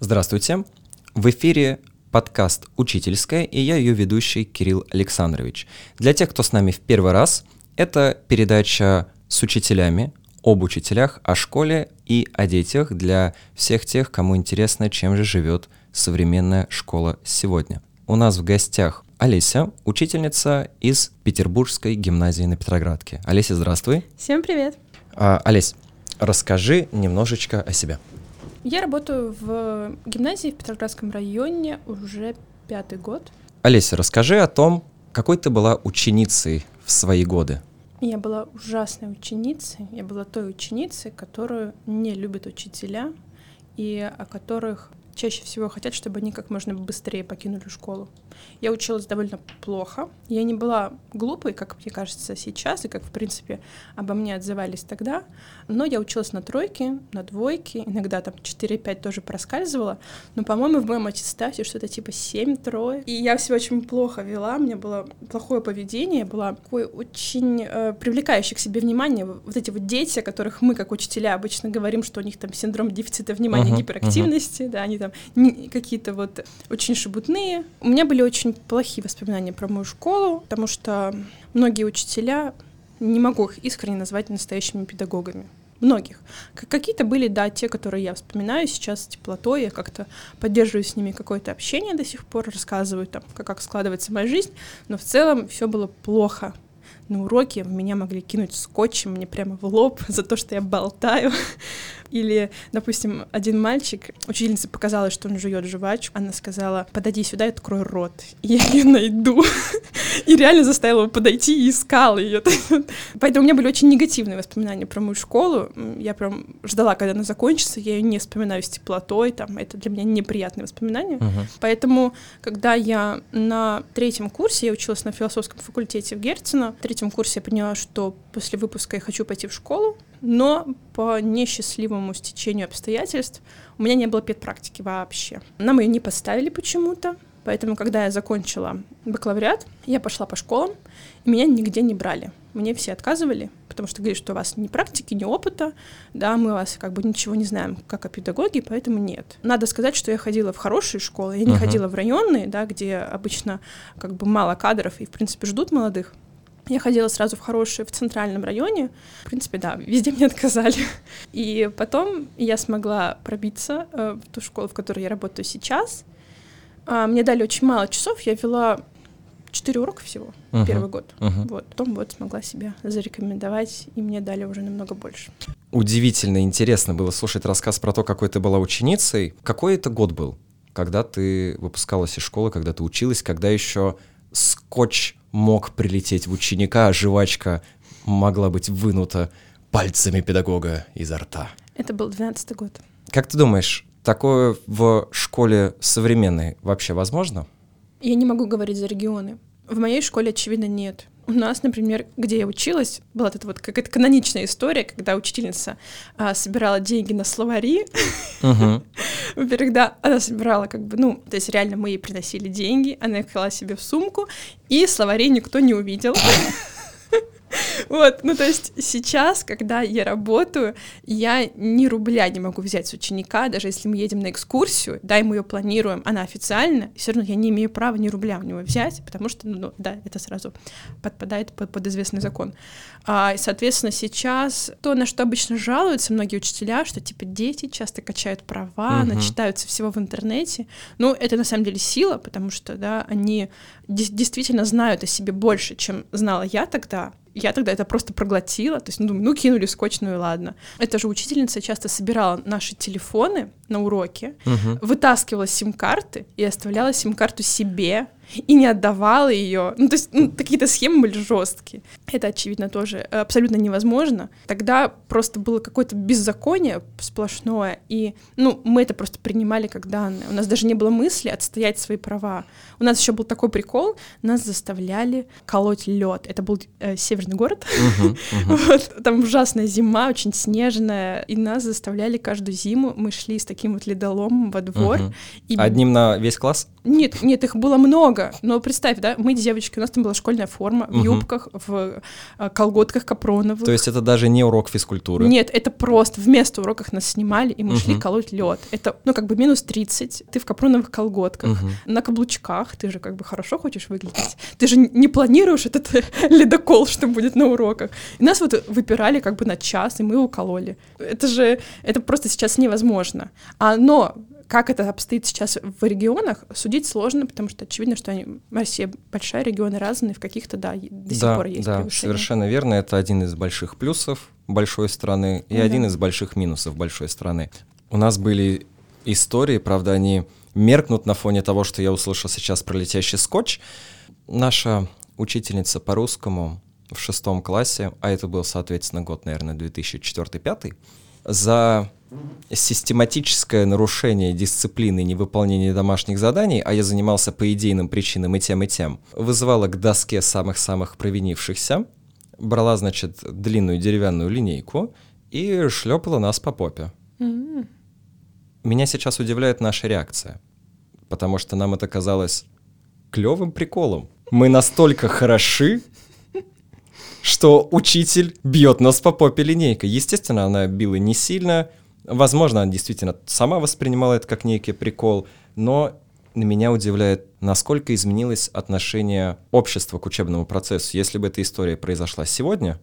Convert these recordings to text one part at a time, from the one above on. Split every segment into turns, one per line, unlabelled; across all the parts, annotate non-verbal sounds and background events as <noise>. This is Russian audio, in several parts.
Здравствуйте. В эфире подкаст «Учительская» и я ее ведущий Кирилл Александрович. Для тех, кто с нами в первый раз, это передача с учителями, об учителях, о школе и о детях для всех тех, кому интересно, чем же живет современная школа сегодня. У нас в гостях Олеся, учительница из Петербургской гимназии на Петроградке. Олеся, здравствуй.
Всем привет.
А, Олесь, расскажи немножечко о себе.
Я работаю в гимназии в Петроградском районе уже пятый год.
Олеся, расскажи о том, какой ты была ученицей в свои годы.
Я была ужасной ученицей. Я была той ученицей, которую не любят учителя и о которых чаще всего хотят, чтобы они как можно быстрее покинули школу. Я училась довольно плохо. Я не была глупой, как мне кажется сейчас, и как, в принципе, обо мне отзывались тогда. Но я училась на тройке, на двойке, иногда там 4-5 тоже проскальзывала. Но, по-моему, в моем аттестате что-то типа 7 троек. И я все очень плохо вела, у меня было плохое поведение, я была такой очень э, привлекающий к себе внимание. Вот эти вот дети, о которых мы, как учителя, обычно говорим, что у них там синдром дефицита внимания, uh-huh, гиперактивности, uh-huh. да, они там какие-то вот очень шебутные. У меня были очень плохие воспоминания про мою школу, потому что многие учителя, не могу их искренне назвать настоящими педагогами. Многих. Какие-то были, да, те, которые я вспоминаю сейчас с теплотой, я как-то поддерживаю с ними какое-то общение до сих пор, рассказываю там, как, как складывается моя жизнь, но в целом все было плохо на уроке в меня могли кинуть скотчем мне прямо в лоб <laughs> за то, что я болтаю. Или, допустим, один мальчик, учительница показала, что он жует жвачку, она сказала, подойди сюда и открой рот. Я ее найду. <laughs> И реально заставила его подойти и искала ее. <laughs> Поэтому у меня были очень негативные воспоминания про мою школу. Я прям ждала, когда она закончится, я ее не вспоминаю с теплотой, там, это для меня неприятные воспоминания. Uh-huh. Поэтому, когда я на третьем курсе, я училась на философском факультете в Герцена, в третьем курсе я поняла, что после выпуска я хочу пойти в школу, но по несчастливому стечению обстоятельств у меня не было педпрактики вообще. Нам ее не поставили почему-то, поэтому, когда я закончила бакалавриат, я пошла по школам, и меня нигде не брали. Мне все отказывали, потому что говорили, что у вас ни практики, ни опыта, да, мы вас как бы ничего не знаем, как о педагоге, поэтому нет. Надо сказать, что я ходила в хорошие школы, я не uh-huh. ходила в районные, да, где обычно как бы мало кадров и, в принципе, ждут молодых. Я ходила сразу в хорошие в центральном районе. В принципе, да, везде мне отказали. <laughs> И потом я смогла пробиться э, в ту школу, в которой я работаю сейчас. А, мне дали очень мало часов. Я вела четыре урока всего uh-huh. первый год. Uh-huh. Вот. Потом вот смогла себя зарекомендовать, и мне дали уже намного больше.
Удивительно интересно было слушать рассказ про то, какой ты была ученицей. Какой это год был, когда ты выпускалась из школы, когда ты училась, когда еще скотч мог прилететь в ученика, а жвачка могла быть вынута пальцами педагога изо рта.
Это был 12 год.
Как ты думаешь, такое в школе современной вообще возможно?
Я не могу говорить за регионы. В моей школе, очевидно, нет. У нас, например, где я училась, была эта вот какая-то каноничная история, когда учительница а, собирала деньги на словари. Uh-huh. <laughs> Во-первых, да, она собирала как бы, ну, то есть реально мы ей приносили деньги, она их клала себе в сумку, и словарей никто не увидел. <laughs> <laughs> Вот, ну то есть сейчас, когда я работаю, я ни рубля не могу взять с ученика, даже если мы едем на экскурсию, да, и мы ее планируем, она официально, все равно я не имею права ни рубля у него взять, потому что, ну да, это сразу подпадает под, под известный закон. А, соответственно, сейчас то, на что обычно жалуются многие учителя, что типа дети часто качают права, угу. начитаются всего в интернете. Ну, это на самом деле сила, потому что, да, они действительно знают о себе больше, чем знала я тогда, я тогда это просто проглотила, то есть, ну, думаю, ну, кинули скотч, ну и ладно. Это же учительница часто собирала наши телефоны на уроке, угу. вытаскивала сим-карты и оставляла сим-карту себе, и не отдавала ее. Ну, то есть ну, какие-то схемы были жесткие. Это, очевидно, тоже абсолютно невозможно. Тогда просто было какое-то беззаконие сплошное, и, ну, мы это просто принимали как данное. У нас даже не было мысли отстоять свои права. У нас еще был такой прикол, нас заставляли колоть лед. Это был э, северный город. Uh-huh, <laughs> uh-huh. вот, там ужасная зима, очень снежная, и нас заставляли каждую зиму. Мы шли с таким вот ледоломом во двор. Uh-huh.
И... Одним на весь класс?
Нет, нет, их было много много, но представь, да, мы девочки, у нас там была школьная форма, в юбках, в э, колготках капроновых.
То есть это даже не урок физкультуры.
Нет, это просто вместо уроков нас снимали, и мы шли колоть лед. Это, ну, как бы минус 30, ты в капроновых колготках, на каблучках, ты же как бы хорошо хочешь выглядеть. Ты же не планируешь этот <laughs> ледокол, что будет на уроках. И нас вот выпирали как бы на час, и мы укололи. Это же, это просто сейчас невозможно. А, но как это обстоит сейчас в регионах, судить сложно, потому что очевидно, что они, Россия большая, регионы разные, в каких-то, да, до сих
да,
пор есть
да,
превышение.
совершенно верно. Это один из больших плюсов большой страны и
Да.
один из больших минусов большой страны. У нас были истории, правда, они меркнут на фоне того, что я услышал сейчас про летящий скотч. Наша учительница по русскому в шестом классе, а это был, соответственно, год, наверное, 2004-2005, за систематическое нарушение дисциплины и невыполнение домашних заданий, а я занимался по идейным причинам и тем, и тем, вызывала к доске самых-самых провинившихся, брала, значит, длинную деревянную линейку и шлепала нас по попе.
М.
Меня сейчас удивляет наша реакция, потому что нам это казалось клевым приколом. Мы настолько хороши, что учитель бьет нас по попе линейкой. Естественно, она била не сильно. Возможно, она действительно сама воспринимала это как некий прикол, но меня удивляет, насколько изменилось отношение общества к учебному процессу. Если бы эта история произошла сегодня,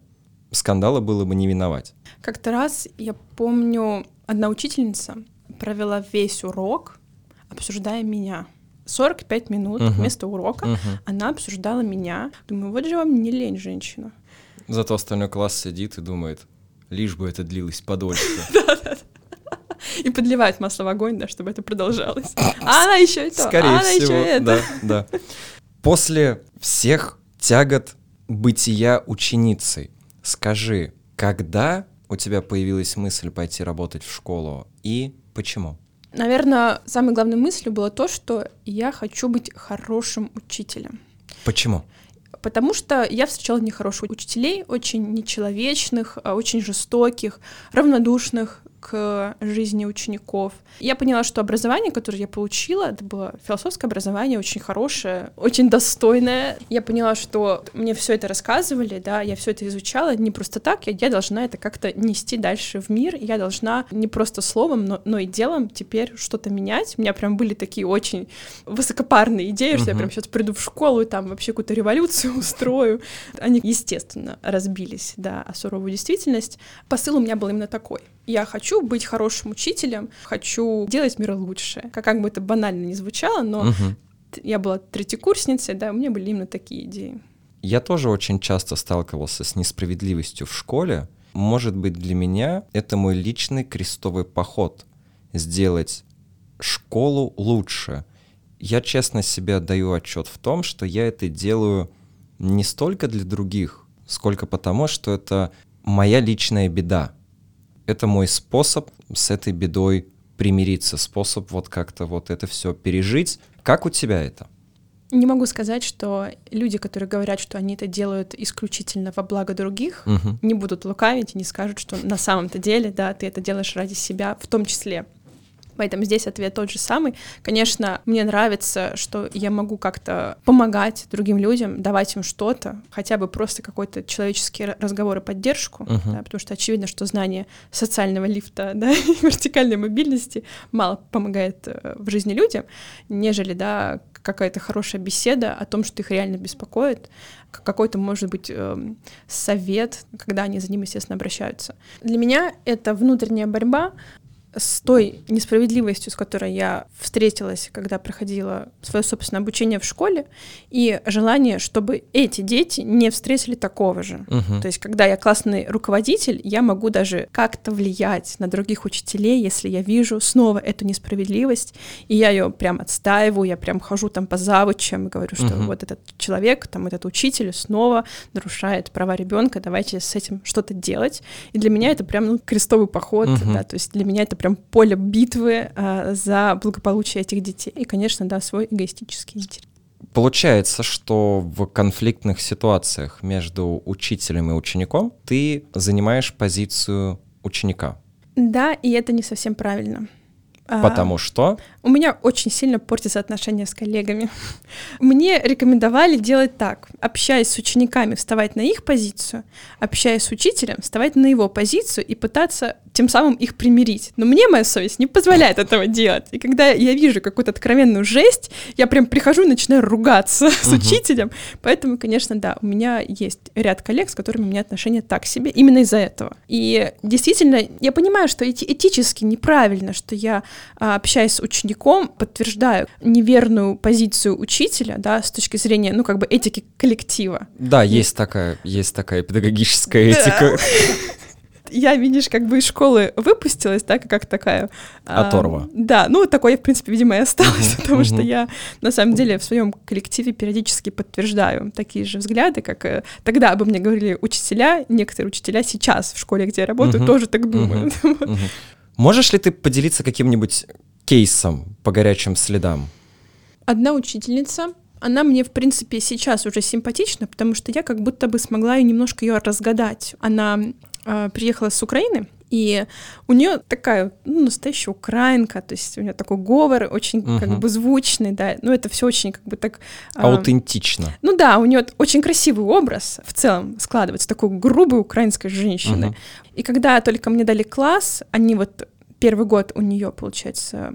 скандала было бы не миновать.
Как-то раз, я помню, одна учительница провела весь урок, обсуждая меня. 45 минут
Мгм.
вместо урока
Мгм.
она обсуждала меня. Думаю, вот же вам не лень, женщина.
Зато остальной класс сидит и думает, лишь бы это длилось подольше. <laughs>
И подливает масло в огонь, да, чтобы это продолжалось. А она еще это,
Скорее
а она
всего,
еще это.
да, да. После всех тягот бытия ученицей, скажи, когда у тебя появилась мысль пойти работать в школу и почему?
Наверное, самой главной мыслью было то, что я хочу быть хорошим учителем.
Почему?
Потому что я встречала нехороших учителей, очень нечеловечных, а, очень жестоких, равнодушных к жизни учеников. Я поняла, что образование, которое я получила, это было философское образование, очень хорошее, очень достойное. Я поняла, что мне все это рассказывали, да, я все это изучала не просто так, я, я должна это как-то нести дальше в мир, я должна не просто словом, но, но и делом теперь что-то менять. У меня прям были такие очень высокопарные идеи, что я
Мгм.
прям сейчас приду в школу и там вообще какую-то революцию <laughs> устрою. Они, естественно, разбились, да, о суровую действительность. Посыл у меня был именно такой. Я хочу быть хорошим учителем, хочу делать мир лучше. Как, как бы это банально не звучало, но т- я была третьекурсницей, да, у меня были именно такие идеи.
Я тоже очень часто сталкивался с несправедливостью в школе. Может быть, для меня это мой личный крестовый поход. Сделать школу лучше. Я честно себе отдаю отчет в том, что я это делаю не столько для других, сколько потому, что это моя личная беда. Это мой способ с этой бедой примириться, способ вот как-то вот это все пережить. Как у тебя это?
Не могу сказать, что люди, которые говорят, что они это делают исключительно во благо других,
Мгм.
не будут лукавить и не скажут, что на самом-то деле, да, ты это делаешь ради себя в том числе. Поэтому здесь ответ тот же самый. Конечно, мне нравится, что я могу как-то помогать другим людям, давать им что-то, хотя бы просто какой-то человеческий ра- разговор и поддержку,
Мгм.
да, потому что очевидно, что знание социального лифта, <laughs> да, и вертикальной мобильности мало помогает э, в жизни людям, нежели, да, какая-то хорошая беседа о том, что их реально беспокоит, какой-то, может быть, эм, совет, когда они за ним, естественно, обращаются. Для меня это внутренняя борьба с той несправедливостью, с которой я встретилась, когда проходила свое собственное обучение в школе, и желание, чтобы эти дети не встретили такого же.
Мгм.
То есть, когда я классный руководитель, я могу даже как-то влиять на других учителей, если я вижу снова эту несправедливость, и я ее прям отстаиваю, я прям хожу там по завучам и говорю, что
Мгм.
вот этот человек, там этот учитель снова нарушает права ребенка, давайте с этим что-то делать. И для меня это прям ну, крестовый поход,
Мгм.
да, то есть для меня это прям поле битвы а, за благополучие этих детей. И, конечно, да, свой эгоистический интерес.
Получается, что в конфликтных ситуациях между учителем и учеником ты занимаешь позицию ученика.
Да, и это не совсем правильно. А,
Потому что...
У меня очень сильно портятся отношения с коллегами. <laughs> Мне рекомендовали делать так. Общаясь с учениками, вставать на их позицию, общаясь с учителем, вставать на его позицию и пытаться тем самым их примирить. Но мне моя совесть не позволяет этого делать. И когда я вижу какую-то откровенную жесть, я прям прихожу и начинаю ругаться <laughs> с учителем. Поэтому, конечно, да, у меня есть ряд коллег, с которыми у меня отношения так себе, именно из-за этого. И действительно, я понимаю, что эти этически неправильно, что я, а, общаясь с учеником, подтверждаю неверную позицию учителя, да, с точки зрения, ну, как бы этики коллектива.
Да, есть такая, есть такая педагогическая этика.
я, видишь, как бы из школы выпустилась, так как такая... а,
Оторва.
да, ну, такой я, в принципе, видимо, и осталась, потому что я, на самом деле, в своем коллективе периодически подтверждаю такие же взгляды, как э, тогда обо мне говорили учителя, некоторые учителя сейчас в школе, где я работаю, тоже так думают. <laughs>
Можешь ли ты поделиться каким-нибудь кейсом по горячим следам?
Одна учительница, она мне, в принципе, сейчас уже симпатична, потому что я как будто бы смогла и немножко ее разгадать. Она э, приехала с Украины, и у нее такая ну, настоящая украинка, то есть у нее такой говор очень как
Мгм.
бы звучный, да, ну это все очень как бы так... а,
Аутентично.
ну да, у нее очень красивый образ в целом складывается, такой грубой украинской женщины.
Мгм.
И когда только мне дали класс, они вот первый год у нее, получается,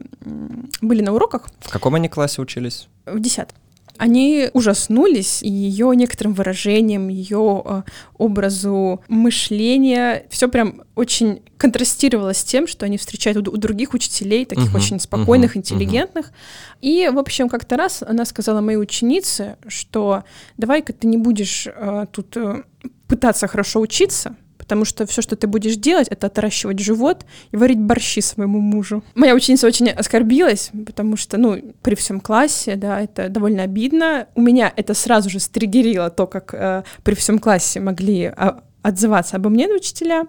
были на уроках,
В каком они классе учились?
в десятом. Они ужаснулись ее некоторым выражением, ее образу мышления. Все прям очень контрастировало с тем, что они встречают у, у других учителей, таких
Мгм,
очень спокойных,
мгм,
интеллигентных. И, в общем, как-то раз она сказала моей ученице, что давай-ка ты не будешь э, тут э, пытаться хорошо учиться, потому что все, что ты будешь делать, это отращивать живот и варить борщи своему мужу. Моя ученица очень оскорбилась, потому что, ну, при всем классе, да, это довольно обидно. У меня это сразу же стригерило то, как э, при всем классе могли а, отзываться обо мне учителя.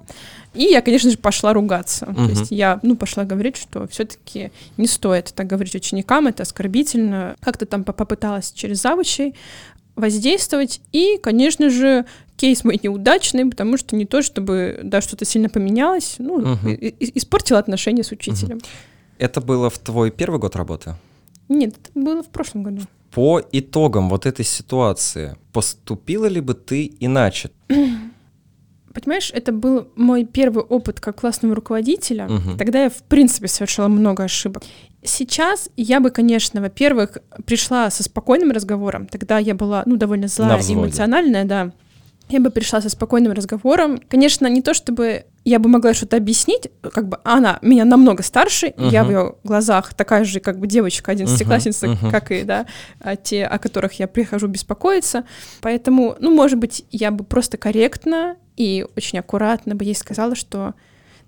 И я, конечно же, пошла ругаться. То
Мгм.
есть я, ну, пошла говорить, что все-таки не стоит так говорить ученикам, это оскорбительно. Как-то там по- попыталась через завучей воздействовать. И, конечно же, кейс мой неудачный, потому что не то, чтобы, да, что-то сильно поменялось, ну, и- испортила отношения с учителем.
Это было в твой первый год работы?
Нет, это было в прошлом году.
По итогам вот этой ситуации, поступила ли бы ты иначе? <clears throat>
Понимаешь, это был мой первый опыт как классного руководителя.
Мгм.
Тогда я, в принципе, совершила много ошибок. Сейчас я бы, конечно, во-первых, пришла со спокойным разговором. Тогда я была, ну, довольно злая, эмоциональная, да. Я бы пришла со спокойным разговором. Конечно, не то чтобы я бы могла что-то объяснить, как бы она меня намного старше, и я в ее глазах такая же, как бы девочка, одиннадцатиклассница,
Мгм, мгм.
как и, да, а те, о которых я прихожу беспокоиться. Поэтому, ну, может быть, я бы просто корректно и очень аккуратно бы ей сказала, что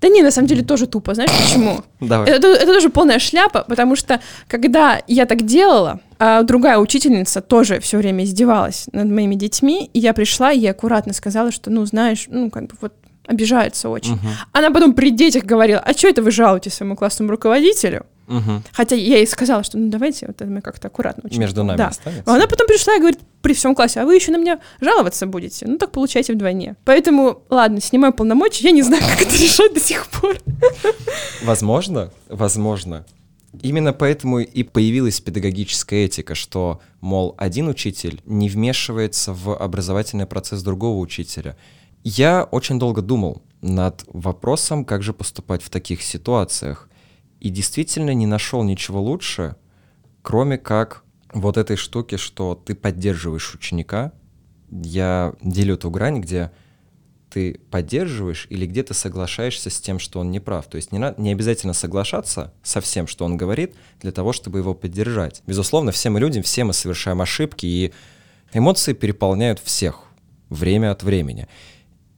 да не, на самом деле тоже тупо, знаешь почему?
Давай.
Это, это тоже полная шляпа, потому что когда я так делала, а другая учительница тоже все время издевалась над моими детьми, и я пришла и ей аккуратно сказала, что, ну, знаешь, ну, как бы вот обижается очень.
Мгм,
Она потом при детях говорила, а что это вы жалуетесь своему классному руководителю?
мгм.
Хотя я ей сказала, что ну давайте вот это мы как-то аккуратно очень.
Между нами
Да.
останется?
А Она потом пришла и говорит при всем классе, а вы еще на меня жаловаться будете? Ну так получайте вдвойне. Поэтому, ладно, снимаю полномочия, я не знаю, как это решать до сих пор.
Возможно, возможно. Именно поэтому и появилась педагогическая этика, что, мол, один учитель не вмешивается в образовательный процесс другого учителя. Я очень долго думал над вопросом, как же поступать в таких ситуациях, и действительно не нашел ничего лучше, кроме как вот этой штуки, что ты поддерживаешь ученика. Я делю эту грань, где ты поддерживаешь или где ты соглашаешься с тем, что он не прав. То есть не, на- не обязательно соглашаться со всем, что он говорит, для того, чтобы его поддержать. Безусловно, все мы люди, все мы совершаем ошибки, и эмоции переполняют всех время от времени.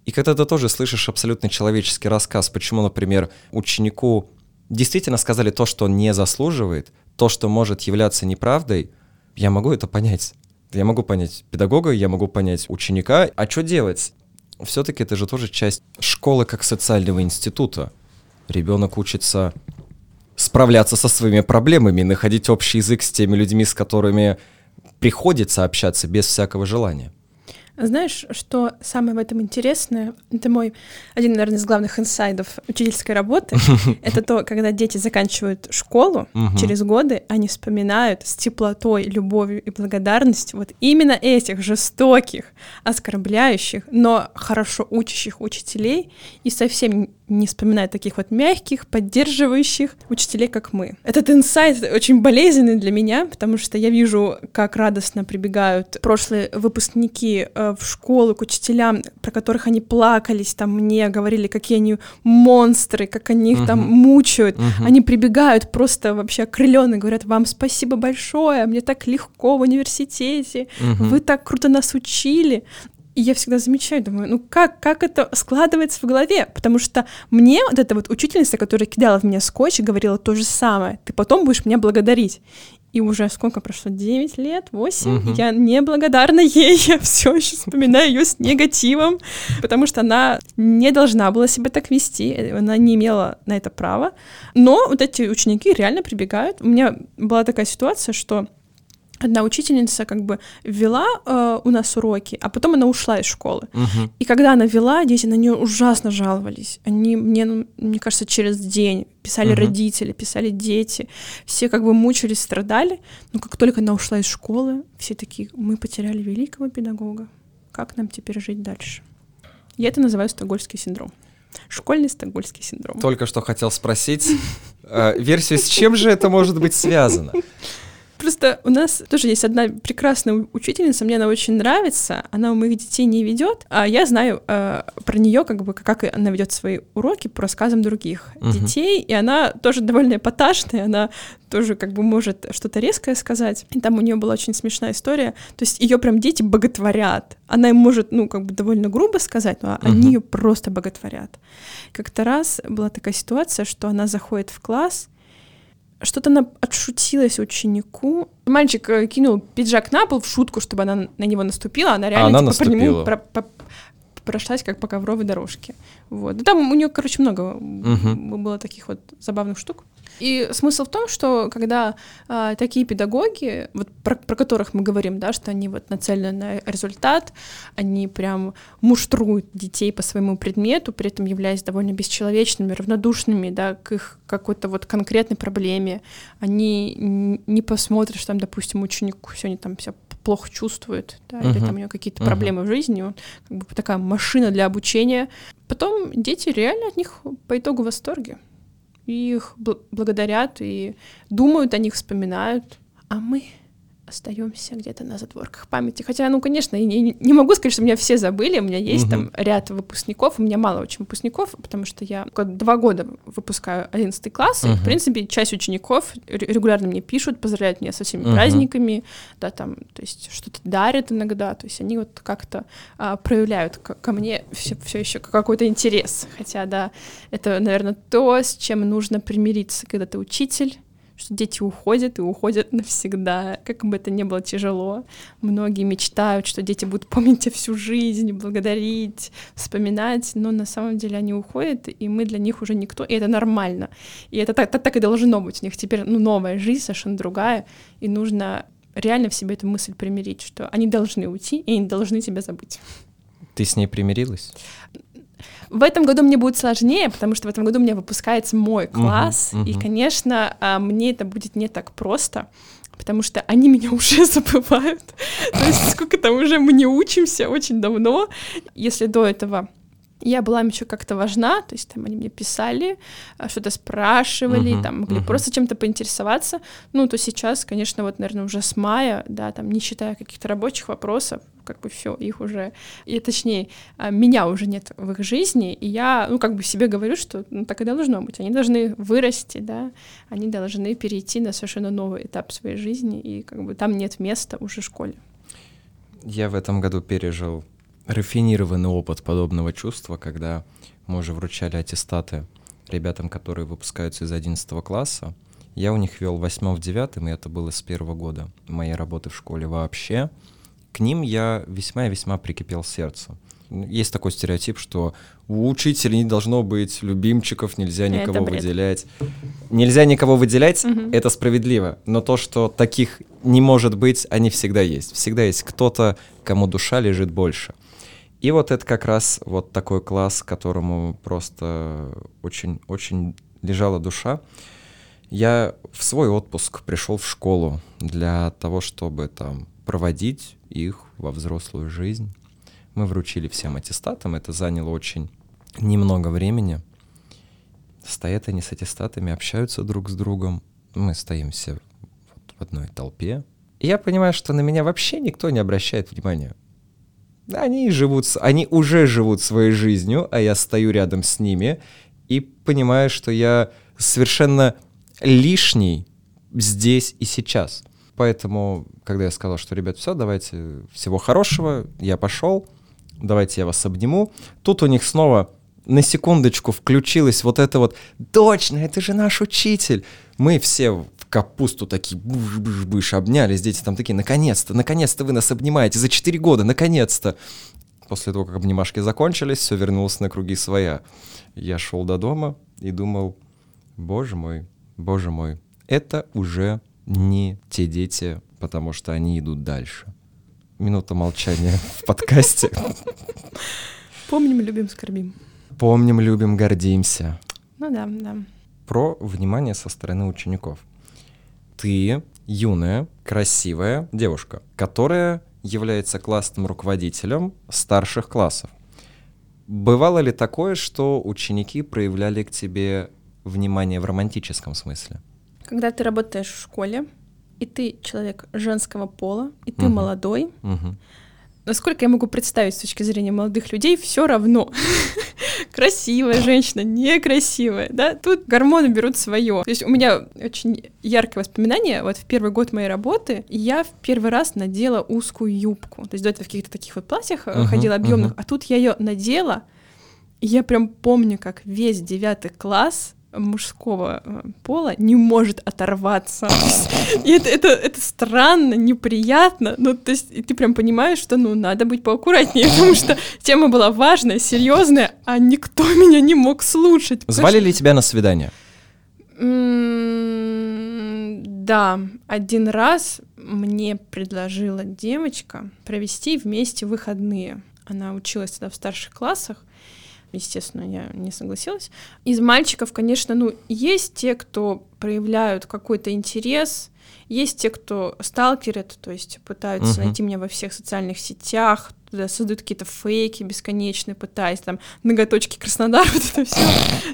И когда ты тоже слышишь абсолютно человеческий рассказ, почему, например, ученику действительно сказали то, что он не заслуживает, то, что может являться неправдой, я могу это понять. Я могу понять педагога, я могу понять ученика. А что делать? Все-таки это же тоже часть школы как социального института. Ребенок учится справляться со своими проблемами, находить общий язык с теми людьми, с которыми приходится общаться без всякого желания.
Знаешь, что самое в этом интересное? Это мой один, наверное, из главных инсайдов учительской работы. <laughs> Это то, когда дети заканчивают школу, через годы они вспоминают с теплотой, любовью и благодарностью вот именно этих жестоких, оскорбляющих, но хорошо учащих учителей и совсем не вспоминает таких вот мягких, поддерживающих учителей, как мы. Этот инсайт очень болезненный для меня, потому что я вижу, как радостно прибегают прошлые выпускники э, в школу к учителям, про которых они плакались, там мне говорили, какие они монстры, как они их uh-huh. там мучают. Uh-huh. Они прибегают просто вообще окрыленные, говорят, вам спасибо большое, мне так легко в университете, uh-huh. вы так круто нас учили. И я всегда замечаю, думаю, ну как, как это складывается в голове? Потому что мне вот эта вот учительница, которая кидала в меня скотч и говорила то же самое, ты потом будешь меня благодарить. И уже сколько прошло? 9 лет, 8? Угу. Я не благодарна ей, я все еще вспоминаю ее с негативом, потому что она не должна была себя так вести, она не имела на это права. Но вот эти ученики реально прибегают. У меня была такая ситуация, что одна учительница как бы вела э, у нас уроки, а потом она ушла из школы. Uh-huh. И когда она вела, дети на нее ужасно жаловались. Они мне, ну, мне кажется, через день писали uh-huh. родители, писали дети, все как бы мучились, страдали. Но как только она ушла из школы, все такие: мы потеряли великого педагога. Как нам теперь жить дальше? Я это называю стокгольский синдром. Школьный стокгольский синдром.
Только что хотел спросить э, версию, с чем же это может быть связано?
Просто у нас тоже есть одна прекрасная учительница, мне она очень нравится, она у моих детей не ведет, а я знаю э, про нее, как бы, как она ведет свои уроки по рассказам других uh-huh. детей, и она тоже довольно эпатажная, она тоже как бы может что-то резкое сказать. И там у нее была очень смешная история, то есть ее прям дети боготворят. Она им может, ну, как бы довольно грубо сказать, но uh-huh. они ее просто боготворят. Как-то раз была такая ситуация, что она заходит в класс, что-то она отшутилась ученику. Мальчик э, кинул пиджак на пол в шутку, чтобы она на него наступила, она реально
а она типа, по нему
про, по, прошлась как по ковровой дорожке. Вот. Да там у нее, короче, много угу. было таких вот забавных штук. И смысл в том, что когда а, такие педагоги, вот про, про которых мы говорим, да, что они вот нацелены на результат, они прям муштруют детей по своему предмету, при этом являясь довольно бесчеловечными, равнодушными, да, к их какой-то вот конкретной проблеме, они не посмотрят, что там, допустим, ученик сегодня там себя плохо чувствует, да, uh-huh. или там у него какие-то uh-huh. проблемы в жизни, он как бы такая машина для обучения. Потом дети реально от них по итогу в восторге и их благодарят и думают о них, вспоминают. А мы остаемся где-то на затворках памяти. Хотя, ну, конечно, я не, не могу сказать, что меня все забыли. У меня есть угу. там ряд выпускников. У меня мало очень выпускников, потому что я два года выпускаю 11 класс. Угу. И, в принципе, часть учеников регулярно мне пишут, поздравляют меня со всеми угу. праздниками, да, там, то есть что-то дарят иногда. То есть они вот как-то а, проявляют ко, ко мне все, все еще какой-то интерес. Хотя, да, это, наверное, то, с чем нужно примириться, когда ты учитель что дети уходят и уходят навсегда, как бы это ни было тяжело. Многие мечтают, что дети будут помнить тебя всю жизнь, благодарить, вспоминать, но на самом деле они уходят, и мы для них уже никто, и это нормально. И это так, так, так и должно быть. У них теперь ну, новая жизнь, совершенно другая, и нужно реально в себе эту мысль примирить, что они должны уйти, и они должны тебя забыть.
Ты с ней примирилась?
В этом году мне будет сложнее, потому что в этом году у меня выпускается мой класс, uh-huh, uh-huh. и, конечно, а, мне это будет не так просто, потому что они меня <laughs> уже забывают. То есть сколько там уже мы не учимся очень давно. Если до этого я была им еще как-то важна, то есть там они мне писали, а, что-то спрашивали, uh-huh, там могли uh-huh. просто чем-то поинтересоваться, ну, то сейчас, конечно, вот, наверное, уже с мая, да, там, не считая каких-то рабочих вопросов, как бы все, их уже, и точнее, а, меня уже нет в их жизни, и я, ну, как бы себе говорю, что ну, так и должно быть, они должны вырасти, да, они должны перейти на совершенно новый этап своей жизни, и как бы там нет места уже школе.
Я в этом году пережил рафинированный опыт подобного чувства, когда мы уже вручали аттестаты ребятам, которые выпускаются из 11 класса. Я у них вел в 8 в 9, и это было с первого года моей работы в школе вообще. К ним я весьма и весьма прикипел сердцем. Есть такой стереотип, что у учителя не должно быть любимчиков, нельзя никого
Это бред.
выделять. Нельзя никого выделять,
Мгм.
это справедливо. Но то, что таких не может быть, они всегда есть. Всегда есть кто-то, кому душа лежит больше. И вот это как раз вот такой класс, которому просто очень-очень лежала душа. Я в свой отпуск пришел в школу для того, чтобы там проводить их во взрослую жизнь. Мы вручили всем аттестатам, это заняло очень немного времени. Стоят они с аттестатами, общаются друг с другом. Мы стоим все в одной толпе. И я понимаю, что на меня вообще никто не обращает внимания. Они живут, они уже живут своей жизнью, а я стою рядом с ними и понимаю, что я совершенно лишний здесь и сейчас. Поэтому, когда я сказал, что, ребят, все, давайте всего хорошего, я пошел, давайте я вас обниму. Тут у них снова на секундочку включилось вот это вот, точно, это же наш учитель. Мы все капусту такие буш-буш-буш обнялись, дети там такие, наконец-то, наконец-то вы нас обнимаете, за 4 года, наконец-то. После того, как обнимашки закончились, все вернулось на круги своя. Я шел до дома и думал, боже мой, боже мой, это уже не те дети, потому что они идут дальше. Минута молчания в подкасте.
Помним, любим, скорбим.
Помним, любим, гордимся.
Ну да, да.
Про внимание со стороны учеников. Ты юная, красивая девушка, которая является классным руководителем старших классов. Бывало ли такое, что ученики проявляли к тебе внимание в романтическом смысле?
Когда ты работаешь в школе, и ты человек женского пола, и ты
Мгм.
молодой,
Мгм.
насколько я могу представить с точки зрения молодых людей, все равно. <laughs> Красивая женщина, некрасивая, да, тут гормоны берут свое. То есть у меня очень яркое воспоминание, вот в первый год моей работы я в первый раз надела узкую юбку. То есть до этого в каких-то таких вот платьях
Мгм,
ходила объемных,
мгм.
а тут я ее надела, и я прям помню, как весь девятый класс мужского э, пола не может оторваться. И это, это, это странно, неприятно. Ну, то есть, и ты прям понимаешь, что ну надо быть поаккуратнее, потому что тема была важная, серьезная, а никто меня не мог слушать.
Звали ли тебя на свидание?
Да, один раз мне предложила девочка провести вместе выходные. Она училась тогда в старших классах. Естественно, я не согласилась. Из мальчиков, конечно, ну, есть те, кто проявляют какой-то интерес, есть те, кто сталкерят, то есть пытаются
Мгм.
найти меня во всех социальных сетях, туда создают какие-то фейки бесконечные, пытаясь там ноготочки Краснодар, <laughs> вот это все,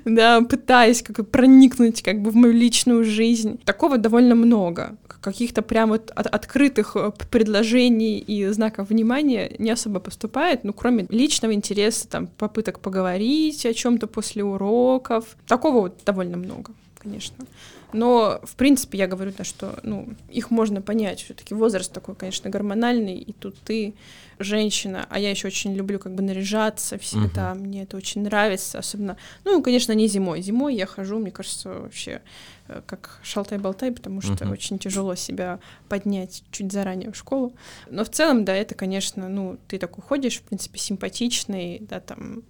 да, пытаясь как проникнуть как бы в мою личную жизнь. Такого довольно много. Каких-то прям вот от- открытых э, предложений и знаков внимания не особо поступает, ну, кроме личного интереса, там, попыток поговорить о чем-то после уроков. Такого вот довольно много, конечно. Но, в принципе, я говорю, да, что, ну, их можно понять. Все-таки возраст такой, конечно, гормональный, и тут ты женщина, а я еще очень люблю как бы наряжаться всегда, мне это очень нравится, особенно, ну, конечно, не зимой. Зимой я хожу, мне кажется, вообще э, как шалтай-болтай, потому что
Мгм.
очень тяжело себя поднять чуть заранее в школу. Но в целом, да, это, конечно, ну, ты такой ходишь, в принципе, симпатичный, да, там,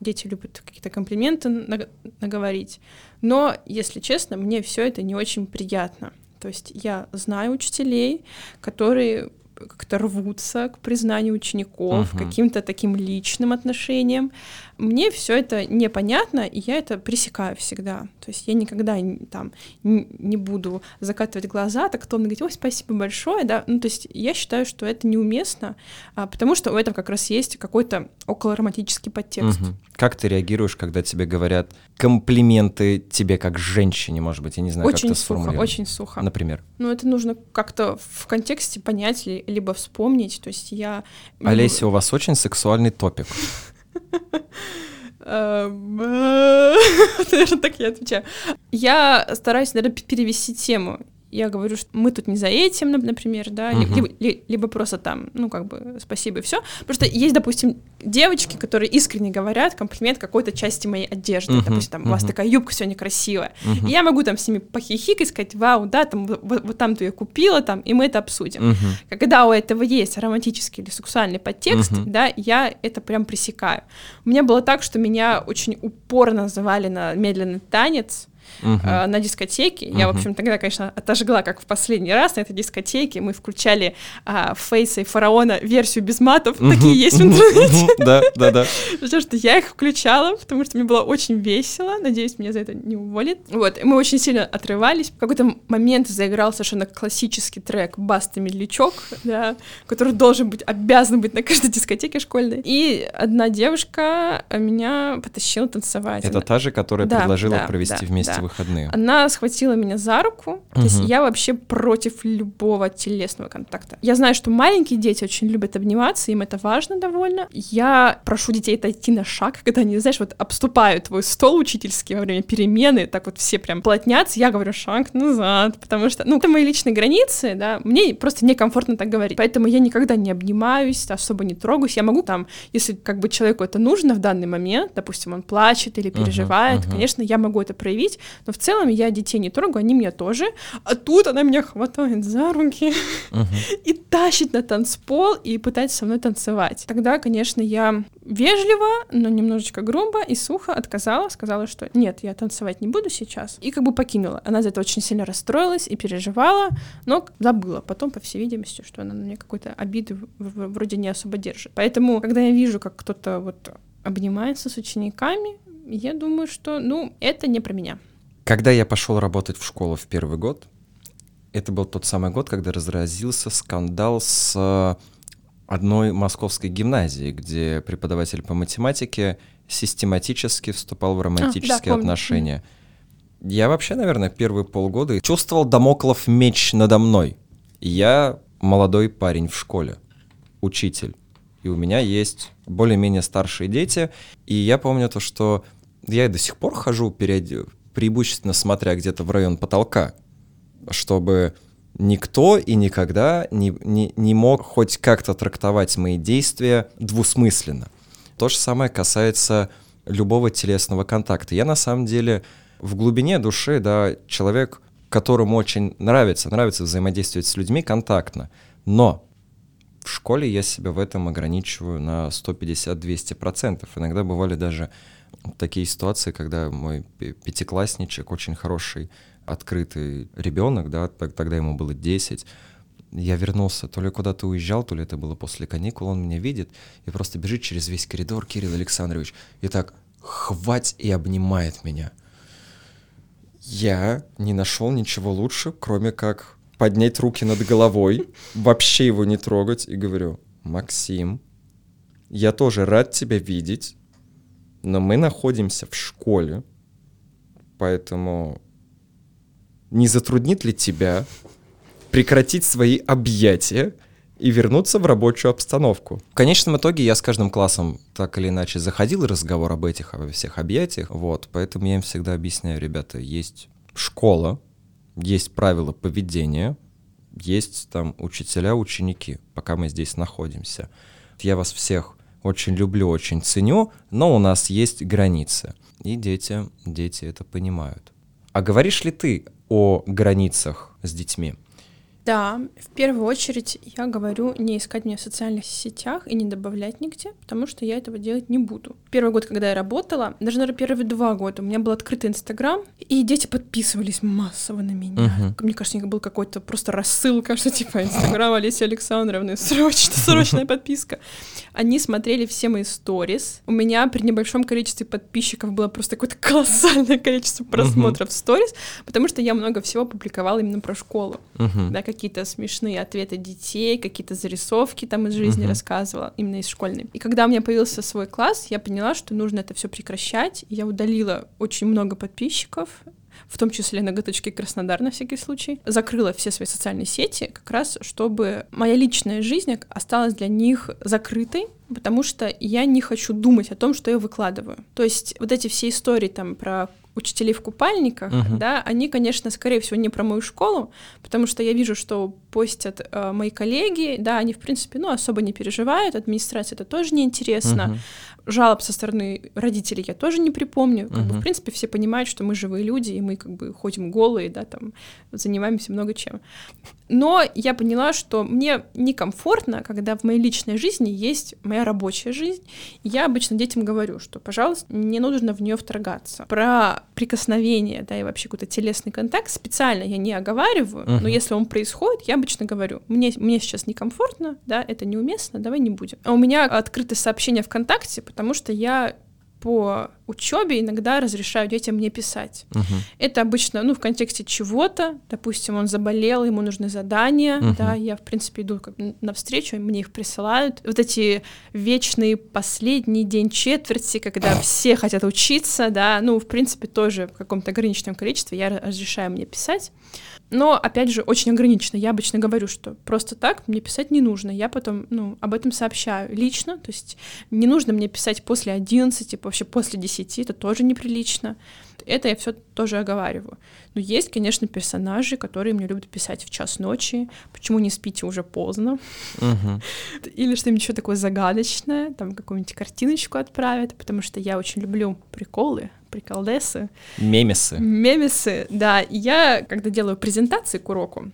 дети любят какие-то комплименты наг- наговорить. Но, если честно, мне все это не очень приятно. То есть я знаю учителей, которые как-то рвутся к признанию учеников, к каким-то таким личным отношениям. Мне все это непонятно, и я это пресекаю всегда. То есть я никогда там не буду закатывать глаза, так кто мне говорит, ой, спасибо большое, да. Ну, то есть я считаю, что это неуместно, а, потому что в этом как раз есть какой-то околоромантический подтекст.
Мгм. Как ты реагируешь, когда тебе говорят комплименты тебе как женщине, может быть, я не знаю,
очень
как это
сухо,
сформулировать.
очень сухо.
Например.
Ну, это нужно как-то в контексте понять, ли- либо вспомнить. То есть я...
Олеся, у вас очень сексуальный топик.
Наверное, так я отвечаю. Я стараюсь, наверное, перевести тему. Я говорю, что мы тут не за этим, например, да,
Мгм.
либо, ли- либо просто там, ну, как бы, спасибо и все. Что есть, допустим, девочки, которые искренне говорят комплимент какой-то части моей одежды.
Мгм,
Допустим, там, у вас такая юбка сегодня красивая.
Мгм.
И я могу там с ними похихикать, сказать, вау, да, там, вот, вот там ты ее купила, там, и мы это обсудим.
Мгм.
Когда у этого есть романтический или сексуальный подтекст,
Мгм.
да, я это прям пресекаю. У меня было так, что меня очень упорно называли на медленный танец, Э, на дискотеке. Я, в общем, тогда, конечно, отожгла, как в последний раз на этой дискотеке. Мы включали а, Фейса и Фараона версию без матов. Такие есть в интернете.
Да, да, да. <laughs>
Потому что я их включала, потому что мне было очень весело. Надеюсь, меня за это не уволят. Вот, мы очень сильно отрывались. В какой-то момент заиграл совершенно классический трек «Баста Медлячок», да, который должен быть, обязан быть на каждой дискотеке школьной. И одна девушка меня потащила танцевать.
Это
Она-
та же, которая
Да,
предложила
да,
провести
да,
вместе
да.
Выходные.
Она схватила меня за руку. То есть я вообще против любого телесного контакта. Я знаю, что маленькие дети очень любят обниматься, им это важно довольно. Я прошу детей отойти на шаг, когда они, знаешь, вот обступают твой стол учительский во время перемены, так вот все прям плотнятся, я говорю шаг назад, потому что, ну, это мои личные границы, да, мне просто некомфортно так говорить. Поэтому я никогда не обнимаюсь, особо не трогаюсь. Я могу там, если как бы человеку это нужно в данный момент, допустим, он плачет или переживает,
мгм.
конечно, я могу это проявить, но в целом я детей не трогаю, они меня тоже. А тут она меня хватает за руки
Мгм.
и тащит на танцпол и пытается со мной танцевать. Тогда, конечно, я вежливо, но немножечко грубо и сухо отказала, сказала, что нет, я танцевать не буду сейчас. И как бы покинула. Она за это очень сильно расстроилась и переживала, но забыла потом, по всей видимости, что она на мне какой-то обиды вроде не особо держит. Поэтому, когда я вижу, как кто-то вот обнимается с учениками, я думаю, что, ну, это не про меня.
Когда я пошел работать в школу в первый год, это был тот самый год, когда разразился скандал с э, одной московской гимназией, где преподаватель по математике систематически вступал в романтические
помню.
отношения. Я вообще, наверное, первые полгода чувствовал домоклов меч надо мной. Я молодой парень в школе, учитель. И у меня есть более-менее старшие дети. И я помню то, что я и до сих пор хожу периоди- преимущественно смотря где-то в район потолка, чтобы никто и никогда не, не, не мог хоть как-то трактовать мои действия двусмысленно. То же самое касается любого телесного контакта. Я на самом деле в глубине души, да, человек, которому очень нравится, нравится взаимодействовать с людьми контактно. Но в школе я себя в этом ограничиваю на 150-200%. Иногда бывали даже такие ситуации, когда мой пятиклассничек, очень хороший, открытый ребенок, да, тогда ему было 10, я вернулся, то ли куда-то уезжал, то ли это было после каникул, он меня видит и просто бежит через весь коридор, Кирилл Александрович, и так хвать и обнимает меня. Я не нашел ничего лучше, кроме как поднять руки над головой, <laughs> вообще его не трогать и говорю, Максим, я тоже рад тебя видеть, но мы находимся в школе, поэтому не затруднит ли тебя прекратить свои объятия и вернуться в рабочую обстановку. В конечном итоге я с каждым классом так или иначе заходил разговор об этих, обо всех объятиях, вот, поэтому я им всегда объясняю, ребята, есть школа, есть правила поведения, есть там учителя, ученики, пока мы здесь находимся. Я вас всех очень люблю, очень ценю, но у нас есть границы. И дети, дети это понимают. А говоришь ли ты о границах с детьми?
Да, в первую очередь я говорю не искать меня в социальных сетях и не добавлять нигде, потому что я этого делать не буду. Первый год, когда я работала, даже, наверное, первые два года у меня был открытый Инстаграм, и дети подписывались массово на меня.
Мгм.
Мне кажется, у них был какой-то просто рассылка, что типа Инстаграм Олеси Александровны, срочно, срочная подписка. Они смотрели все мои сторис. У меня при небольшом количестве подписчиков было просто какое-то колоссальное количество просмотров сторис, потому что я много всего публиковала именно про школу да, какие-то смешные ответы детей, какие-то зарисовки там из жизни
Мгм.
рассказывала, именно из школьной. И когда у меня появился свой класс, я поняла, что нужно это все прекращать. Я удалила очень много подписчиков, в том числе ноготочки Краснодар на всякий случай. Закрыла все свои социальные сети, как раз чтобы моя личная жизнь осталась для них закрытой, потому что я не хочу думать о том, что я выкладываю. То есть вот эти все истории там про учителей в купальниках,
Мгм.
да, они, конечно, скорее всего, не про мою школу, потому что я вижу, что постят э, мои коллеги, да, они, в принципе, ну, особо не переживают, администрация это тоже неинтересно,
Мгм.
жалоб со стороны родителей я тоже не припомню, как бы,
Мгм.
в принципе, все понимают, что мы живые люди, и мы, как бы, ходим голые, да, там, занимаемся много чем. Но я поняла, что мне некомфортно, когда в моей личной жизни есть моя рабочая жизнь. Я обычно детям говорю, что, пожалуйста, не нужно в нее вторгаться. Про прикосновение, да, и вообще какой-то телесный контакт специально я не оговариваю, но
Мгм.
если он происходит, я обычно говорю, мне, мне сейчас некомфортно, да, это неуместно, давай не будем. А у меня открыты сообщения ВКонтакте, потому что я по учебе иногда разрешаю детям мне писать.
Мгм.
Это обычно, ну, в контексте чего-то, допустим, он заболел, ему нужны задания,
Мгм.
да, я, в принципе, иду как бы навстречу, мне их присылают. Вот эти вечные последний день четверти, когда все хотят учиться, да, ну, в принципе, тоже в каком-то ограниченном количестве я разрешаю мне писать. Но, опять же, очень ограниченно. Я обычно говорю, что просто так мне писать не нужно. Я потом, ну, об этом сообщаю лично. То есть не нужно мне писать после 11, вообще после 10, это тоже неприлично. Это я все тоже оговариваю. Но есть, конечно, персонажи, которые мне любят писать в час ночи. Почему не спите уже поздно?
Мгм.
Или что-нибудь еще такое загадочное, там какую-нибудь картиночку отправят, потому что я очень люблю приколы, приколдесы.
Мемесы.
Мемесы, да. И Я, когда делаю презентации к уроку,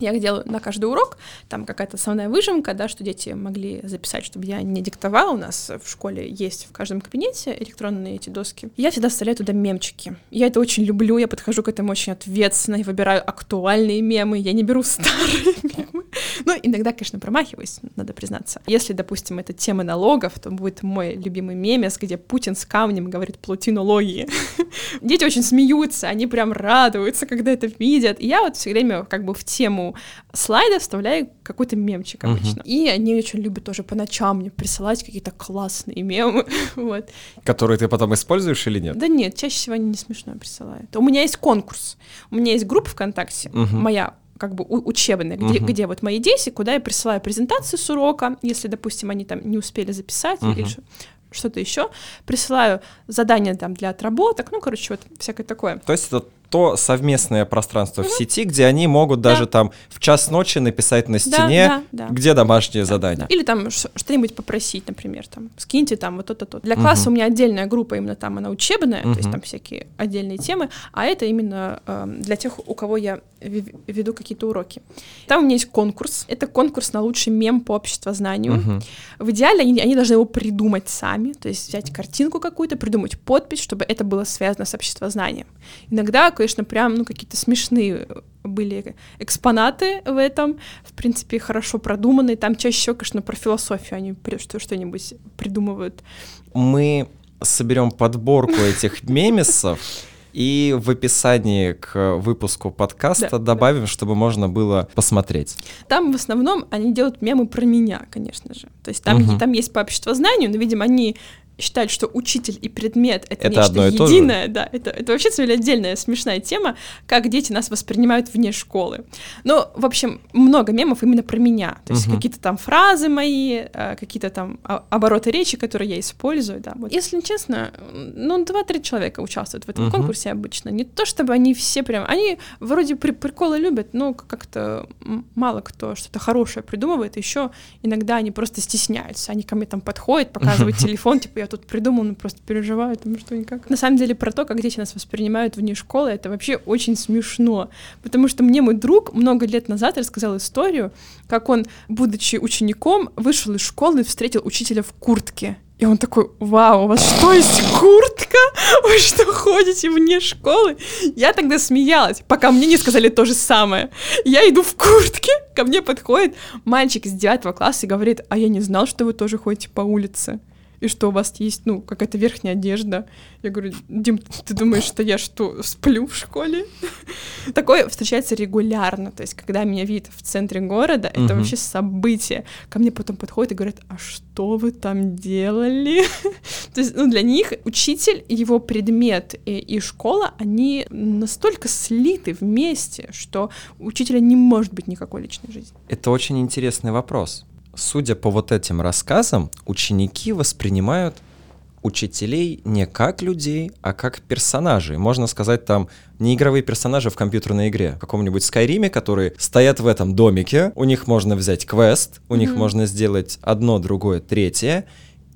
я их делаю на каждый урок, там какая-то основная выжимка, да, что дети могли записать, чтобы я не диктовала. У нас в школе есть в каждом кабинете электронные эти доски. Я всегда вставляю туда мемчики. Я это очень люблю, я подхожу к этому очень ответственно и выбираю актуальные мемы, я не беру <laughs> старые мемы. Ну, иногда, конечно, промахиваюсь, надо признаться. Если, допустим, это тема налогов, то будет мой любимый мемес, где Путин с камнем говорит плутинологии. <laughs> Дети очень смеются, они прям радуются, когда это видят. И я вот все время как бы в тему слайда вставляю какой-то мемчик обычно. И они очень любят тоже по ночам мне присылать какие-то классные мемы. <laughs> вот.
Которые ты потом используешь или нет?
Да нет, чаще всего они не смешно присылают. У меня есть конкурс. У меня есть группа ВКонтакте,
Мгм.
моя как бы учебная, где,
Мгм.
где вот мои дети, куда я присылаю презентацию с урока, если, допустим, они там не успели записать или
Мгм.
ш- что-то еще, присылаю задания там для отработок, ну, короче, вот всякое такое.
То есть это то совместное пространство в сети, где они могут даже там в час ночи написать на стене,
да, да.
где домашнее
Да,
задание.
да. Или там что-нибудь попросить, например, там, скиньте там вот то-то-то. Для
Мгм.
класса у меня отдельная группа, именно там она учебная, то есть там всякие отдельные темы, а это именно эм, для тех, у кого я ве- веду какие-то уроки. Там у меня есть конкурс. Это конкурс на лучший мем по обществознанию.
Мгм.
В идеале они, они должны его придумать сами, то есть взять картинку какую-то, придумать подпись, чтобы это было связано с обществознанием. Иногда, конечно, прям ну, какие-то смешные были экспонаты в этом, в принципе, хорошо продуманные. Там чаще всего, конечно, про философию они что-нибудь придумывают.
Мы соберем подборку этих <laughs> мемесов и в описании к выпуску подкаста
Да,
добавим, чтобы можно было посмотреть.
Там в основном они делают мемы про меня, конечно же. То есть там,
Мгм.
там есть по обществознанию, но, видимо, они считают, что учитель и предмет — это,
Это
нечто
одно и то же?
единое. Да, это, это вообще, деле, отдельная смешная тема, как дети нас воспринимают вне школы. Но, в общем, много мемов именно про меня. То есть
Мгм.
какие-то там фразы мои, э, какие-то там обороты речи, которые я использую. Да. Вот. Если честно, ну, 2-3 человека участвуют в этом
Мгм.
конкурсе обычно. Не то, чтобы они все прям... Они вроде при- приколы любят, но как-то мало кто что-то хорошее придумывает. Еще иногда они просто стесняются. Они ко мне там подходят, <laughs> показывают телефон, типа, я тут придумал, но просто переживаю, там что никак. На самом деле про то, как дети нас воспринимают вне школы, это вообще очень смешно. Потому что мне мой друг много лет назад рассказал историю, как он, будучи учеником, вышел из школы и встретил учителя в куртке. И он такой, вау, у вас что, есть куртка? Вы что, ходите вне школы? Я тогда смеялась, пока мне не сказали то же самое. Я иду в куртке, ко мне подходит мальчик из 9 класса и говорит, а я не знал, что вы тоже ходите по улице. И что у вас есть, ну, какая-то верхняя одежда. Я говорю, Дим, ты думаешь, что я что, сплю в школе? <laughs> Такое встречается регулярно. То есть, когда меня видят в центре города, это вообще событие. Ко мне потом подходят и говорят, а что вы там делали? <laughs> То есть, ну, для них учитель, его предмет и, и школа, они настолько слиты вместе, что у учителя не может быть никакой личной жизни.
Это очень интересный вопрос. Судя по вот этим рассказам, ученики воспринимают учителей не как людей, а как персонажей. Можно сказать, там не игровые персонажи в компьютерной игре, в каком-нибудь Скайриме, которые стоят в этом домике, у них можно взять квест, у mm-hmm. них можно сделать одно, другое, третье,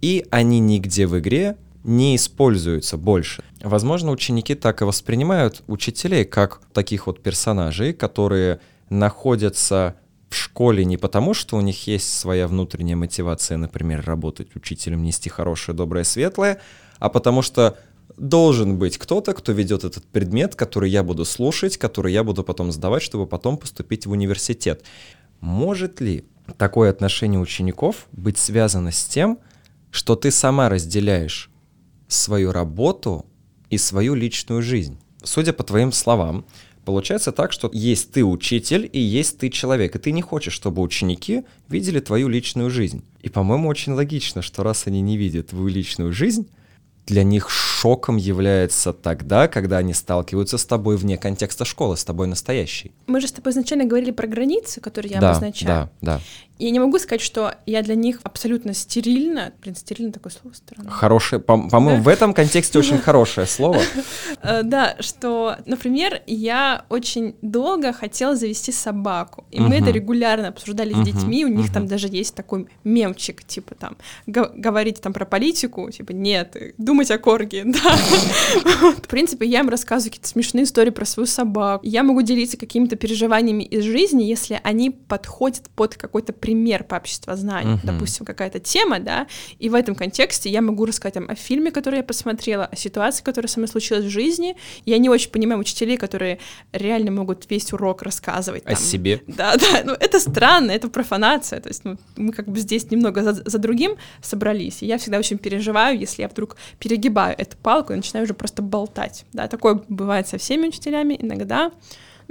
и они нигде в игре не используются больше. Возможно, ученики так и воспринимают учителей как таких вот персонажей, которые находятся в школе не потому, что у них есть своя внутренняя мотивация, например, работать учителем, нести хорошее, доброе, светлое, а потому что должен быть кто-то, кто ведет этот предмет, который я буду слушать, который я буду потом сдавать, чтобы потом поступить в университет. Может ли такое отношение учеников быть связано с тем, что ты сама разделяешь свою работу и свою личную жизнь? Судя по твоим словам, Получается так, что есть ты учитель и есть ты человек, и ты не хочешь, чтобы ученики видели твою личную жизнь. И, по-моему, очень логично, что раз они не видят твою личную жизнь, для них шоком является тогда, когда они сталкиваются с тобой вне контекста школы, с тобой настоящей.
Мы же с тобой изначально говорили про границы, которые я да, обозначаю.
Да, да.
Я не могу сказать, что я для них абсолютно стерильна. Блин, стерильно такое слово странное.
Хорошее, по-моему, да? в этом контексте очень <laughs> хорошее слово.
Э, да, что, например, я очень долго хотела завести собаку, и мы это регулярно обсуждали с детьми, у них там даже есть такой мемчик, типа там, говорить там про политику, типа, нет, думать о корге, <laughs> да. В принципе, я им рассказываю какие-то смешные истории про свою собаку. Я могу делиться какими-то переживаниями из жизни, если они подходят под какой-то пример по обществознанию, uh-huh. допустим, какая-то тема, да, и в этом контексте я могу рассказать там, о фильме, который я посмотрела, о ситуации, которая со мной случилась в жизни. Я не очень понимаю учителей, которые реально могут весь урок рассказывать.
Там. О себе.
Да, да, ну это странно, это профанация, то есть ну, мы как бы здесь немного за, за другим собрались, и я всегда очень переживаю, если я вдруг перегибаю эту палку и начинаю уже просто болтать, да, такое бывает со всеми учителями иногда,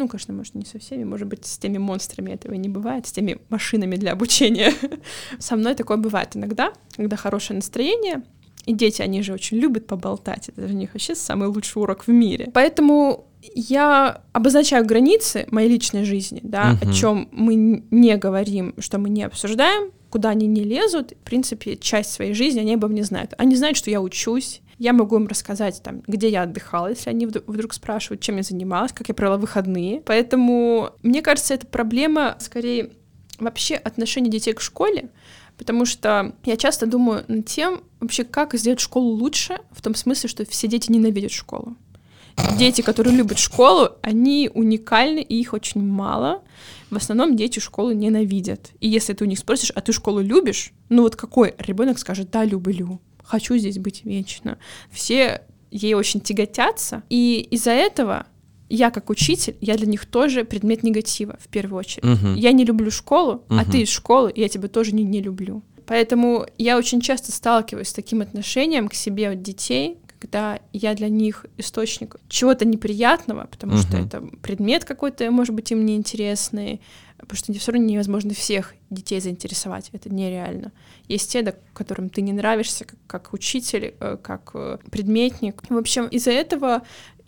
ну, конечно, может, не со всеми, может быть, с теми монстрами этого не бывает, с теми машинами для обучения. <laughs> Со мной такое бывает иногда, когда хорошее настроение, и дети, они же очень любят поболтать, это для них вообще самый лучший урок в мире. Поэтому я обозначаю границы моей личной жизни, да, uh-huh. о чем мы не говорим, что мы не обсуждаем, куда они не лезут, в принципе, часть своей жизни они обо мне знают. Они знают, что я учусь, я могу им рассказать, там, где я отдыхала, если они вдруг спрашивают, чем я занималась, как я провела выходные. Поэтому, мне кажется, это проблема скорее вообще отношения детей к школе, потому что я часто думаю над тем, вообще, как сделать школу лучше, в том смысле, что все дети ненавидят школу. Дети, которые любят школу, они уникальны, и их очень мало. В основном дети школу ненавидят. И если ты у них спросишь, а ты школу любишь? Ну вот какой ребенок скажет, да, люблю, хочу здесь быть вечно. Все ей очень тяготятся, и из-за этого я как учитель, я для них тоже предмет негатива в первую очередь. Uh-huh. Я не люблю школу, uh-huh. а ты из школы, и я тебя тоже не, не люблю. Поэтому я очень часто сталкиваюсь с таким отношением к себе от детей, когда я для них источник чего-то неприятного, потому uh-huh. что это предмет какой-то, может быть, им неинтересный, потому что все равно невозможно всех детей заинтересовать, это нереально. Есть те, которым ты не нравишься как, как учитель, э, как э, предметник. В общем, из-за этого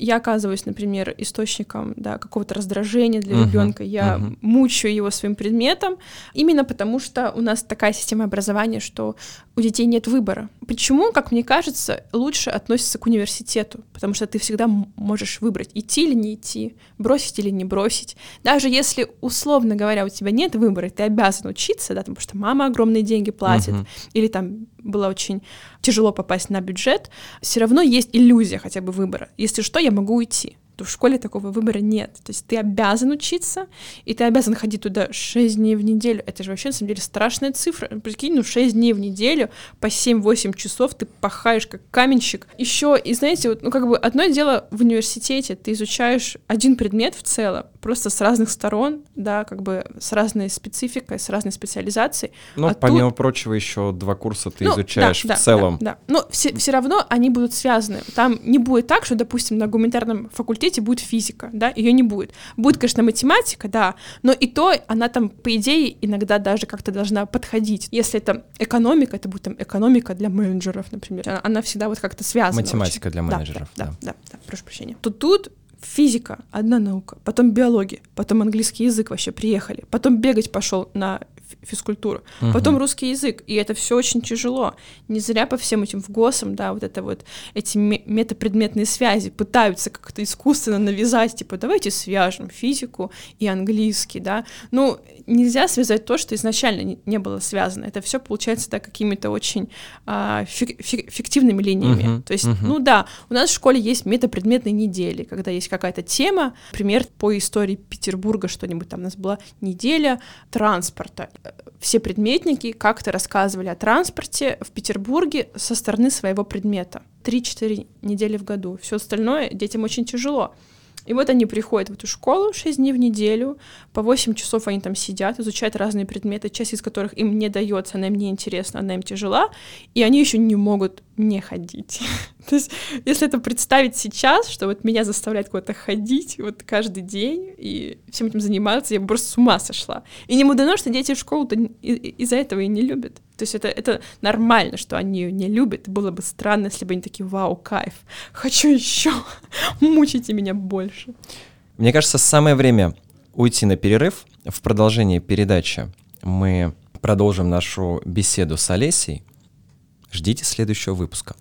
я оказываюсь, например, источником да, какого-то раздражения для uh-huh, ребенка, я uh-huh. мучаю его своим предметом, именно потому что у нас такая система образования, что у детей нет выбора. Почему, как мне кажется, лучше относится к университету? Потому что ты всегда можешь выбрать, идти или не идти, бросить или не бросить. Даже если, условно говоря, у тебя нет выбора, ты обязан учиться, да, потому что мама огромные деньги платит, uh-huh. или там было очень тяжело попасть на бюджет, все равно есть иллюзия хотя бы выбора. Если что, я могу уйти то в школе такого выбора нет. То есть ты обязан учиться, и ты обязан ходить туда 6 дней в неделю. Это же вообще, на самом деле, страшная цифра. Прикинь, ну 6 дней в неделю, по 7-8 часов ты пахаешь как каменщик. Еще, и знаете, вот, ну как бы одно дело в университете, ты изучаешь один предмет в целом, просто с разных сторон, да, как бы с разной спецификой, с разной специализацией.
Ну, а помимо тут... прочего, еще два курса ты ну, изучаешь да, в да, целом.
Да, да. Но все, все равно они будут связаны. Там не будет так, что, допустим, на гуманитарном факультете будет физика, да, ее не будет. Будет, конечно, математика, да, но и то она там, по идее, иногда даже как-то должна подходить. Если это экономика, это будет там экономика для менеджеров, например. Она всегда вот как-то связана.
Математика очень. для менеджеров,
да. Да, да, да, да, прошу прощения. То тут физика, одна наука, потом биология, потом английский язык вообще приехали, потом бегать пошел на физкультуру, угу. потом русский язык, и это все очень тяжело. Не зря по всем этим вгосам, да, вот это вот эти метапредметные связи пытаются как-то искусственно навязать, типа, давайте свяжем физику и английский, да. Ну, нельзя связать то, что изначально не было связано. Это все получается да, какими-то очень а, фик фиктивными линиями. Uh-huh, То есть, uh-huh. ну да, у нас в школе есть метапредметные недели, когда есть какая-то тема, например, по истории Петербурга что-нибудь там у нас была неделя транспорта. Все предметники как-то рассказывали о транспорте в Петербурге со стороны своего предмета. 3-4 недели в году. Все остальное детям очень тяжело. И вот они приходят в эту школу 6 дней в неделю, по 8 часов они там сидят, изучают разные предметы, часть из которых им не дается, она им не интересна, она им тяжела, и они еще не могут не ходить. <laughs> То есть, если это представить сейчас, что вот меня заставляет куда-то ходить вот каждый день и всем этим заниматься, я бы просто с ума сошла. И не мудрено, что дети в школу-то из-за этого и не любят. То есть это, это нормально, что они ее не любят. Было бы странно, если бы они такие, вау, кайф, хочу еще, <laughs> мучите меня больше.
Мне кажется, самое время уйти на перерыв. В продолжении передачи мы продолжим нашу беседу с Олесей. Ждите следующего выпуска.